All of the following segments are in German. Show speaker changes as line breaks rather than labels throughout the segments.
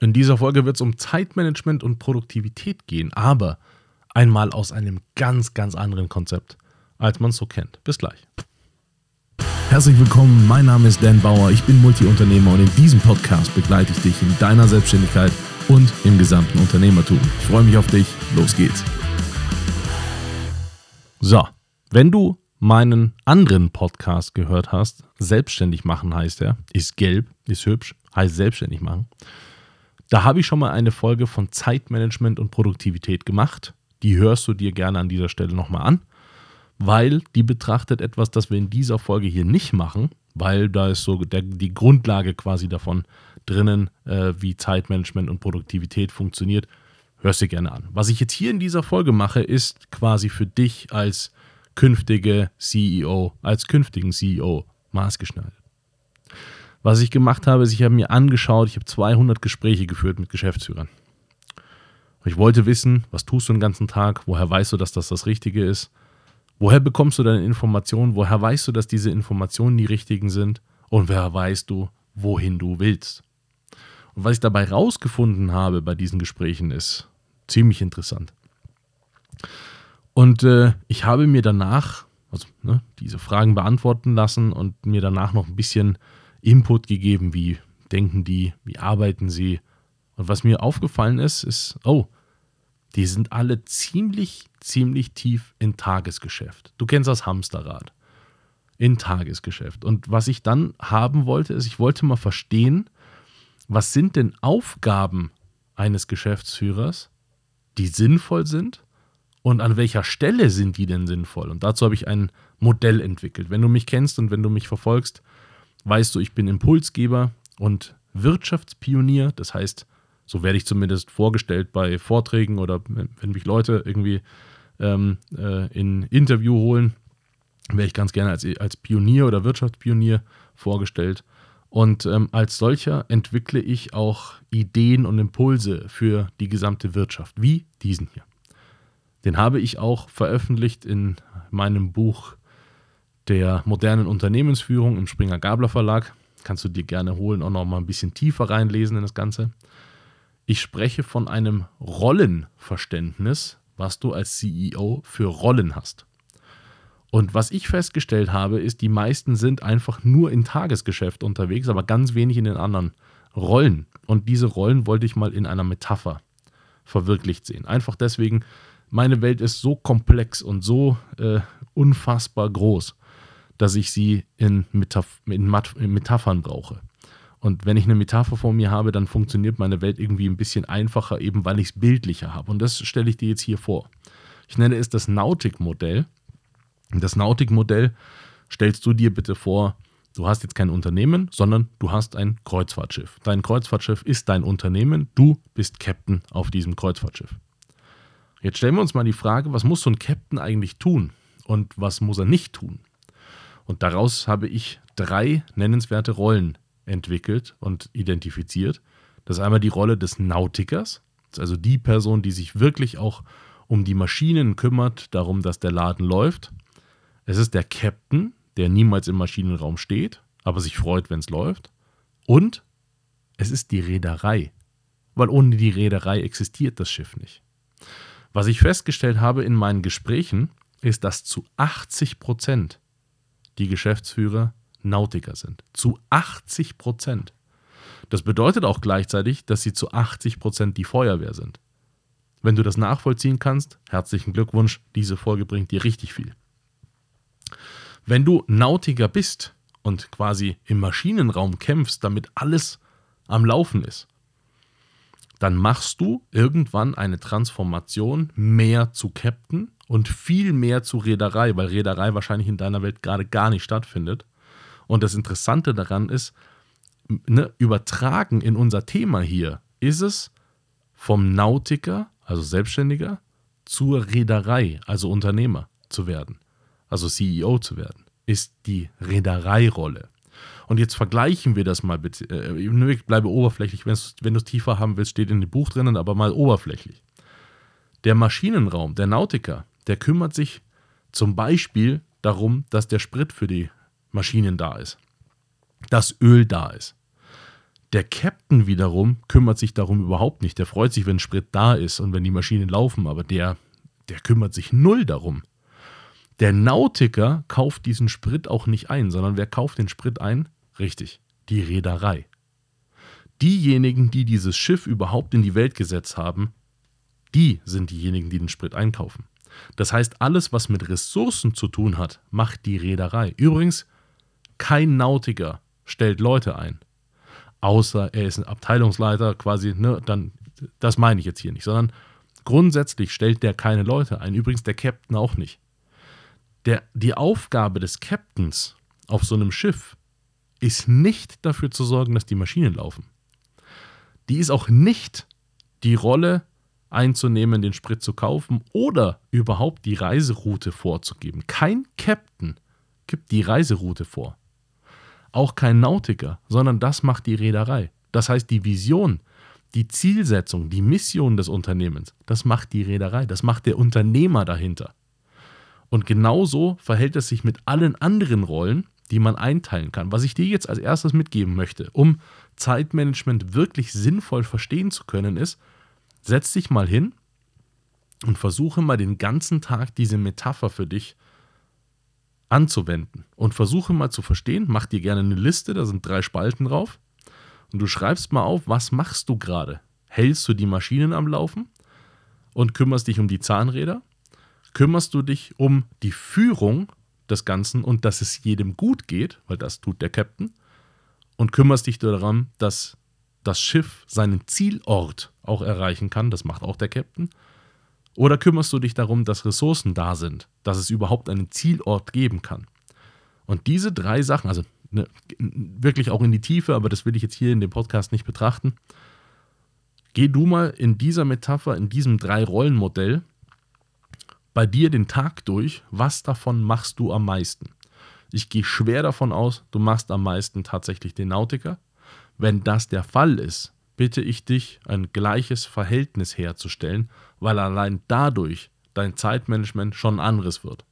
In dieser Folge wird es um Zeitmanagement und Produktivität gehen, aber einmal aus einem ganz, ganz anderen Konzept, als man es so kennt. Bis gleich. Herzlich willkommen, mein Name ist Dan Bauer, ich bin Multiunternehmer und in diesem Podcast begleite ich dich in deiner Selbstständigkeit und im gesamten Unternehmertum. Ich freue mich auf dich, los geht's. So, wenn du meinen anderen Podcast gehört hast, selbstständig machen heißt er, ist gelb, ist hübsch, heißt selbstständig machen da habe ich schon mal eine Folge von Zeitmanagement und Produktivität gemacht. Die hörst du dir gerne an dieser Stelle nochmal an, weil die betrachtet etwas, das wir in dieser Folge hier nicht machen, weil da ist so der, die Grundlage quasi davon drinnen, äh, wie Zeitmanagement und Produktivität funktioniert. Hörst dir gerne an. Was ich jetzt hier in dieser Folge mache, ist quasi für dich als künftige CEO, als künftigen CEO maßgeschneidert. Was ich gemacht habe, ist, ich habe mir angeschaut, ich habe 200 Gespräche geführt mit Geschäftsführern. ich wollte wissen, was tust du den ganzen Tag, woher weißt du, dass das das Richtige ist, woher bekommst du deine Informationen, woher weißt du, dass diese Informationen die richtigen sind und woher weißt du, wohin du willst. Und was ich dabei rausgefunden habe bei diesen Gesprächen ist ziemlich interessant. Und äh, ich habe mir danach, also ne, diese Fragen beantworten lassen und mir danach noch ein bisschen Input gegeben, wie denken die, wie arbeiten sie. Und was mir aufgefallen ist, ist, oh, die sind alle ziemlich, ziemlich tief in Tagesgeschäft. Du kennst das Hamsterrad. In Tagesgeschäft. Und was ich dann haben wollte, ist, ich wollte mal verstehen, was sind denn Aufgaben eines Geschäftsführers, die sinnvoll sind und an welcher Stelle sind die denn sinnvoll? Und dazu habe ich ein Modell entwickelt. Wenn du mich kennst und wenn du mich verfolgst, weißt du, ich bin Impulsgeber und Wirtschaftspionier. Das heißt, so werde ich zumindest vorgestellt bei Vorträgen oder wenn mich Leute irgendwie ähm, äh, in Interview holen, werde ich ganz gerne als, als Pionier oder Wirtschaftspionier vorgestellt. Und ähm, als solcher entwickle ich auch Ideen und Impulse für die gesamte Wirtschaft, wie diesen hier. Den habe ich auch veröffentlicht in meinem Buch der modernen Unternehmensführung im Springer Gabler Verlag. Kannst du dir gerne holen, auch noch mal ein bisschen tiefer reinlesen in das Ganze. Ich spreche von einem Rollenverständnis, was du als CEO für Rollen hast. Und was ich festgestellt habe, ist, die meisten sind einfach nur im Tagesgeschäft unterwegs, aber ganz wenig in den anderen Rollen. Und diese Rollen wollte ich mal in einer Metapher verwirklicht sehen. Einfach deswegen, meine Welt ist so komplex und so äh, unfassbar groß dass ich sie in, Metaph in, in Metaphern brauche. Und wenn ich eine Metapher vor mir habe, dann funktioniert meine Welt irgendwie ein bisschen einfacher, eben weil ich es bildlicher habe. Und das stelle ich dir jetzt hier vor. Ich nenne es das Nautik-Modell. Das Nautik-Modell stellst du dir bitte vor, du hast jetzt kein Unternehmen, sondern du hast ein Kreuzfahrtschiff. Dein Kreuzfahrtschiff ist dein Unternehmen, du bist Captain auf diesem Kreuzfahrtschiff. Jetzt stellen wir uns mal die Frage, was muss so ein Captain eigentlich tun und was muss er nicht tun? Und daraus habe ich drei nennenswerte Rollen entwickelt und identifiziert. Das ist einmal die Rolle des Nautikers, also die Person, die sich wirklich auch um die Maschinen kümmert, darum, dass der Laden läuft. Es ist der Captain, der niemals im Maschinenraum steht, aber sich freut, wenn es läuft. Und es ist die Reederei, weil ohne die Reederei existiert das Schiff nicht. Was ich festgestellt habe in meinen Gesprächen, ist, dass zu 80 Prozent die Geschäftsführer Nautiker sind. Zu 80 Prozent. Das bedeutet auch gleichzeitig, dass sie zu 80 Prozent die Feuerwehr sind. Wenn du das nachvollziehen kannst, herzlichen Glückwunsch, diese Folge bringt dir richtig viel. Wenn du Nautiker bist und quasi im Maschinenraum kämpfst, damit alles am Laufen ist, dann machst du irgendwann eine Transformation mehr zu Captain und viel mehr zu Reederei, weil Reederei wahrscheinlich in deiner Welt gerade gar nicht stattfindet. Und das Interessante daran ist, ne, übertragen in unser Thema hier, ist es vom Nautiker, also Selbstständiger, zur Reederei, also Unternehmer zu werden, also CEO zu werden, ist die Reedereirolle. Und jetzt vergleichen wir das mal bitte. Äh, ich bleibe oberflächlich. Wenn du es tiefer haben willst, steht in dem Buch drinnen, aber mal oberflächlich. Der Maschinenraum, der Nautiker, der kümmert sich zum Beispiel darum, dass der Sprit für die Maschinen da ist, dass Öl da ist. Der Captain wiederum kümmert sich darum überhaupt nicht. Der freut sich, wenn Sprit da ist und wenn die Maschinen laufen, aber der, der kümmert sich null darum. Der Nautiker kauft diesen Sprit auch nicht ein, sondern wer kauft den Sprit ein? Richtig, die Reederei. Diejenigen, die dieses Schiff überhaupt in die Welt gesetzt haben, die sind diejenigen, die den Sprit einkaufen. Das heißt, alles, was mit Ressourcen zu tun hat, macht die Reederei. Übrigens, kein Nautiker stellt Leute ein. Außer er ist ein Abteilungsleiter, quasi, ne, dann, das meine ich jetzt hier nicht, sondern grundsätzlich stellt der keine Leute ein. Übrigens der Captain auch nicht. Der, die Aufgabe des Captains auf so einem Schiff ist nicht dafür zu sorgen, dass die Maschinen laufen. Die ist auch nicht die Rolle einzunehmen, den Sprit zu kaufen oder überhaupt die Reiseroute vorzugeben. Kein Captain gibt die Reiseroute vor. Auch kein Nautiker, sondern das macht die Reederei. Das heißt, die Vision, die Zielsetzung, die Mission des Unternehmens, das macht die Reederei, das macht der Unternehmer dahinter. Und genauso verhält es sich mit allen anderen Rollen, die man einteilen kann. Was ich dir jetzt als erstes mitgeben möchte, um Zeitmanagement wirklich sinnvoll verstehen zu können, ist, setz dich mal hin und versuche mal den ganzen Tag diese Metapher für dich anzuwenden und versuche mal zu verstehen, mach dir gerne eine Liste, da sind drei Spalten drauf und du schreibst mal auf, was machst du gerade? Hältst du die Maschinen am Laufen und kümmerst dich um die Zahnräder? Kümmerst du dich um die Führung des Ganzen und dass es jedem gut geht, weil das tut der Captain? Und kümmerst dich daran, dass das Schiff seinen Zielort auch erreichen kann, das macht auch der Captain? Oder kümmerst du dich darum, dass Ressourcen da sind, dass es überhaupt einen Zielort geben kann? Und diese drei Sachen, also ne, wirklich auch in die Tiefe, aber das will ich jetzt hier in dem Podcast nicht betrachten. Geh du mal in dieser Metapher, in diesem Drei-Rollen-Modell bei dir den Tag durch, was davon machst du am meisten? Ich gehe schwer davon aus, du machst am meisten tatsächlich den Nautiker. Wenn das der Fall ist, bitte ich dich, ein gleiches Verhältnis herzustellen, weil allein dadurch dein Zeitmanagement schon anderes wird.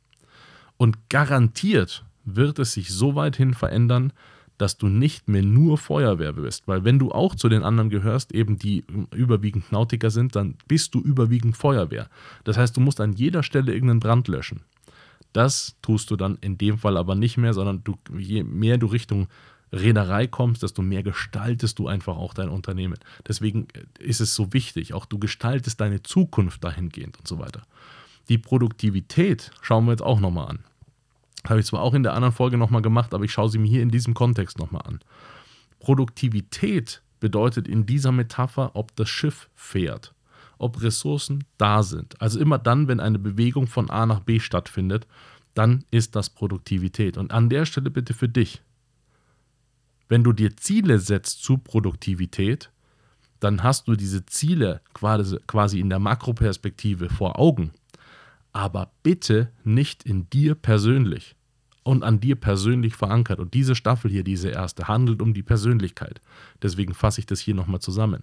Und garantiert wird es sich so weit hin verändern, dass du nicht mehr nur Feuerwehr bist. Weil wenn du auch zu den anderen gehörst, eben die überwiegend Nautiker sind, dann bist du überwiegend Feuerwehr. Das heißt, du musst an jeder Stelle irgendeinen Brand löschen. Das tust du dann in dem Fall aber nicht mehr, sondern du, je mehr du Richtung Reederei kommst, desto mehr gestaltest du einfach auch dein Unternehmen. Deswegen ist es so wichtig, auch du gestaltest deine Zukunft dahingehend und so weiter. Die Produktivität schauen wir jetzt auch nochmal an. Habe ich zwar auch in der anderen Folge nochmal gemacht, aber ich schaue sie mir hier in diesem Kontext nochmal an. Produktivität bedeutet in dieser Metapher, ob das Schiff fährt, ob Ressourcen da sind. Also immer dann, wenn eine Bewegung von A nach B stattfindet, dann ist das Produktivität. Und an der Stelle bitte für dich, wenn du dir Ziele setzt zu Produktivität, dann hast du diese Ziele quasi in der Makroperspektive vor Augen. Aber bitte nicht in dir persönlich und an dir persönlich verankert. Und diese Staffel hier, diese erste, handelt um die Persönlichkeit. Deswegen fasse ich das hier nochmal zusammen.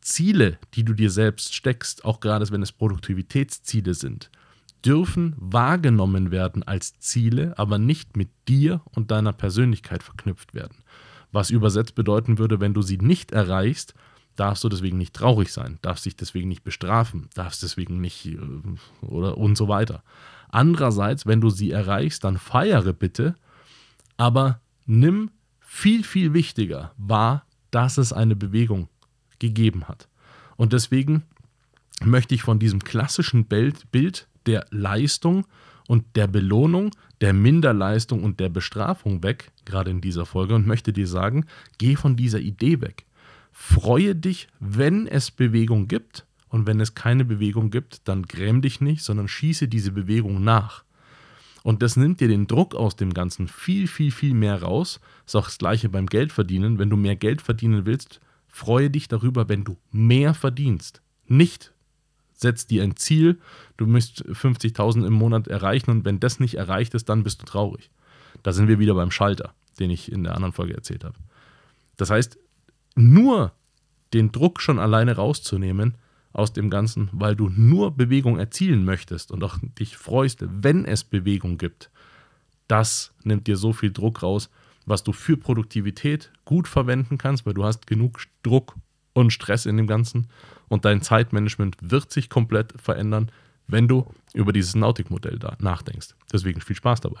Ziele, die du dir selbst steckst, auch gerade wenn es Produktivitätsziele sind, dürfen wahrgenommen werden als Ziele, aber nicht mit dir und deiner Persönlichkeit verknüpft werden. Was übersetzt bedeuten würde, wenn du sie nicht erreichst, darfst du deswegen nicht traurig sein, darfst dich deswegen nicht bestrafen, darfst deswegen nicht äh, oder und so weiter. Andererseits, wenn du sie erreichst, dann feiere bitte, aber nimm viel, viel wichtiger wahr, dass es eine Bewegung gegeben hat. Und deswegen möchte ich von diesem klassischen Bild, Bild der Leistung und der Belohnung, der Minderleistung und der Bestrafung weg, gerade in dieser Folge, und möchte dir sagen, geh von dieser Idee weg. Freue dich, wenn es Bewegung gibt, und wenn es keine Bewegung gibt, dann gräm dich nicht, sondern schieße diese Bewegung nach. Und das nimmt dir den Druck aus dem Ganzen viel, viel, viel mehr raus. Ist auch das gleiche beim Geldverdienen. Wenn du mehr Geld verdienen willst, freue dich darüber, wenn du mehr verdienst. Nicht setz dir ein Ziel, du müsst 50.000 im Monat erreichen und wenn das nicht erreicht ist, dann bist du traurig. Da sind wir wieder beim Schalter, den ich in der anderen Folge erzählt habe. Das heißt, nur den Druck schon alleine rauszunehmen aus dem Ganzen, weil du nur Bewegung erzielen möchtest und auch dich freust, wenn es Bewegung gibt, das nimmt dir so viel Druck raus, was du für Produktivität gut verwenden kannst, weil du hast genug Druck und Stress in dem Ganzen und dein Zeitmanagement wird sich komplett verändern, wenn du über dieses Nautic-Modell da nachdenkst. Deswegen viel Spaß dabei.